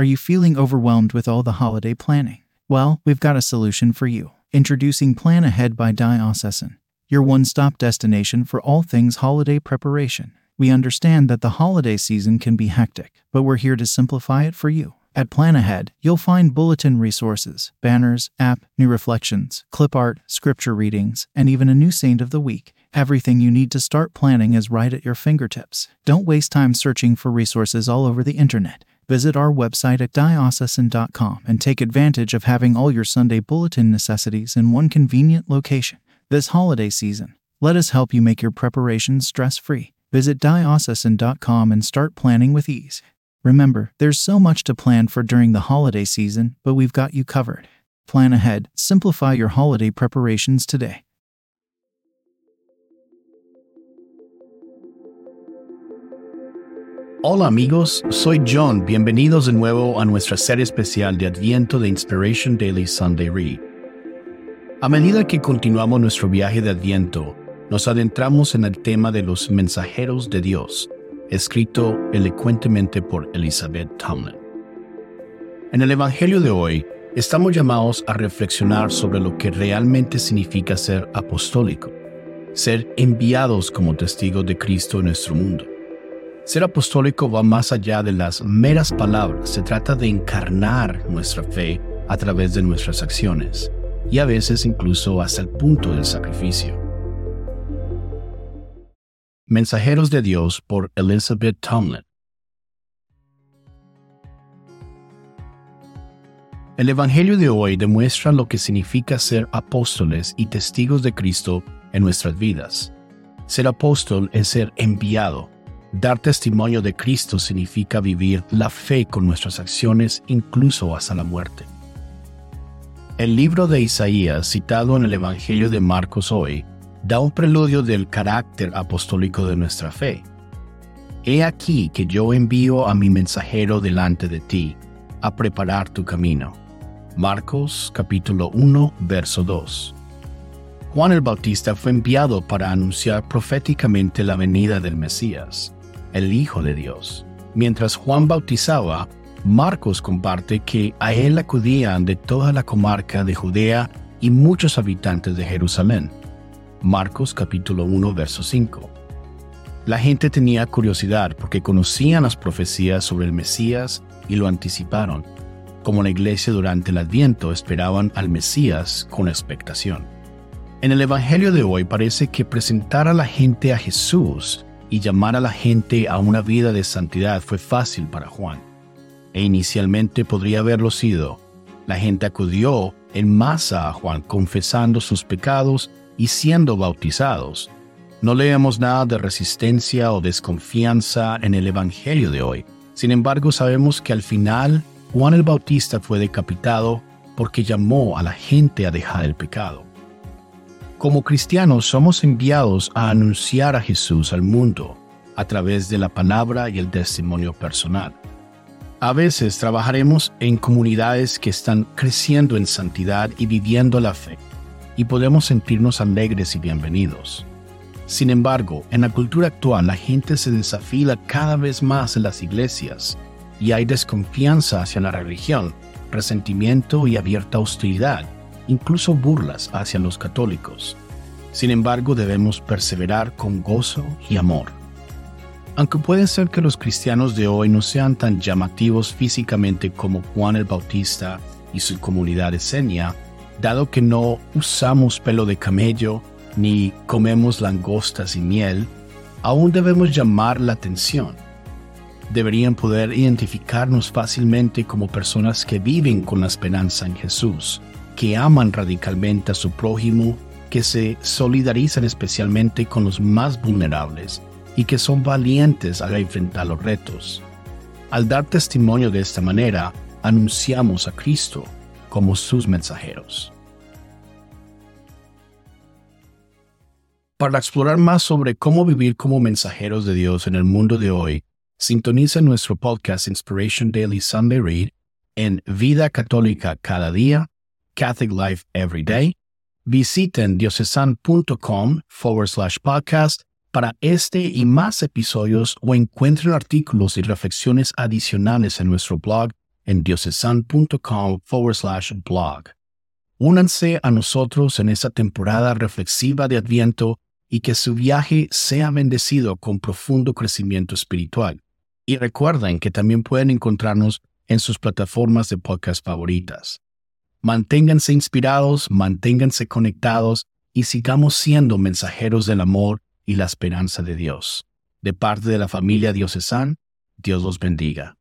Are you feeling overwhelmed with all the holiday planning? Well, we've got a solution for you. Introducing Plan Ahead by Diocesan, your one stop destination for all things holiday preparation. We understand that the holiday season can be hectic, but we're here to simplify it for you. At Plan Ahead, you'll find bulletin resources, banners, app, new reflections, clip art, scripture readings, and even a new saint of the week. Everything you need to start planning is right at your fingertips. Don't waste time searching for resources all over the internet. Visit our website at diocesan.com and take advantage of having all your Sunday bulletin necessities in one convenient location. This holiday season, let us help you make your preparations stress free. Visit diocesan.com and start planning with ease. Remember, there's so much to plan for during the holiday season, but we've got you covered. Plan ahead, simplify your holiday preparations today. Hola amigos, soy John. Bienvenidos de nuevo a nuestra serie especial de Adviento de Inspiration Daily Sunday Read. A medida que continuamos nuestro viaje de Adviento, nos adentramos en el tema de los mensajeros de Dios, escrito elocuentemente por Elizabeth Tomlin. En el Evangelio de hoy, estamos llamados a reflexionar sobre lo que realmente significa ser apostólico, ser enviados como testigos de Cristo en nuestro mundo. Ser apostólico va más allá de las meras palabras, se trata de encarnar nuestra fe a través de nuestras acciones y a veces incluso hasta el punto del sacrificio. Mensajeros de Dios por Elizabeth Tomlin. El Evangelio de hoy demuestra lo que significa ser apóstoles y testigos de Cristo en nuestras vidas. Ser apóstol es ser enviado, Dar testimonio de Cristo significa vivir la fe con nuestras acciones incluso hasta la muerte. El libro de Isaías, citado en el Evangelio de Marcos hoy, da un preludio del carácter apostólico de nuestra fe. He aquí que yo envío a mi mensajero delante de ti, a preparar tu camino. Marcos capítulo 1, verso 2. Juan el Bautista fue enviado para anunciar proféticamente la venida del Mesías el Hijo de Dios. Mientras Juan bautizaba, Marcos comparte que a él acudían de toda la comarca de Judea y muchos habitantes de Jerusalén. Marcos capítulo 1 verso 5. La gente tenía curiosidad porque conocían las profecías sobre el Mesías y lo anticiparon, como la iglesia durante el Adviento esperaban al Mesías con expectación. En el Evangelio de hoy parece que presentar a la gente a Jesús y llamar a la gente a una vida de santidad fue fácil para Juan. E inicialmente podría haberlo sido. La gente acudió en masa a Juan confesando sus pecados y siendo bautizados. No leemos nada de resistencia o desconfianza en el Evangelio de hoy. Sin embargo, sabemos que al final Juan el Bautista fue decapitado porque llamó a la gente a dejar el pecado. Como cristianos somos enviados a anunciar a Jesús al mundo a través de la palabra y el testimonio personal. A veces trabajaremos en comunidades que están creciendo en santidad y viviendo la fe, y podemos sentirnos alegres y bienvenidos. Sin embargo, en la cultura actual la gente se desafila cada vez más en las iglesias y hay desconfianza hacia la religión, resentimiento y abierta hostilidad incluso burlas hacia los católicos. Sin embargo, debemos perseverar con gozo y amor. Aunque puede ser que los cristianos de hoy no sean tan llamativos físicamente como Juan el Bautista y su comunidad esenia, dado que no usamos pelo de camello ni comemos langostas y miel, aún debemos llamar la atención. Deberían poder identificarnos fácilmente como personas que viven con la esperanza en Jesús que aman radicalmente a su prójimo, que se solidarizan especialmente con los más vulnerables y que son valientes al enfrentar los retos. Al dar testimonio de esta manera, anunciamos a Cristo como sus mensajeros. Para explorar más sobre cómo vivir como mensajeros de Dios en el mundo de hoy, sintoniza nuestro podcast Inspiration Daily Sunday Read en Vida Católica Cada Día Catholic Life Every Day. Visiten diocesan.com forward slash podcast para este y más episodios o encuentren artículos y reflexiones adicionales en nuestro blog en diocesan.com forward slash blog. Únanse a nosotros en esta temporada reflexiva de Adviento y que su viaje sea bendecido con profundo crecimiento espiritual. Y recuerden que también pueden encontrarnos en sus plataformas de podcast favoritas. Manténganse inspirados, manténganse conectados y sigamos siendo mensajeros del amor y la esperanza de Dios. De parte de la familia Diocesan, Dios los bendiga.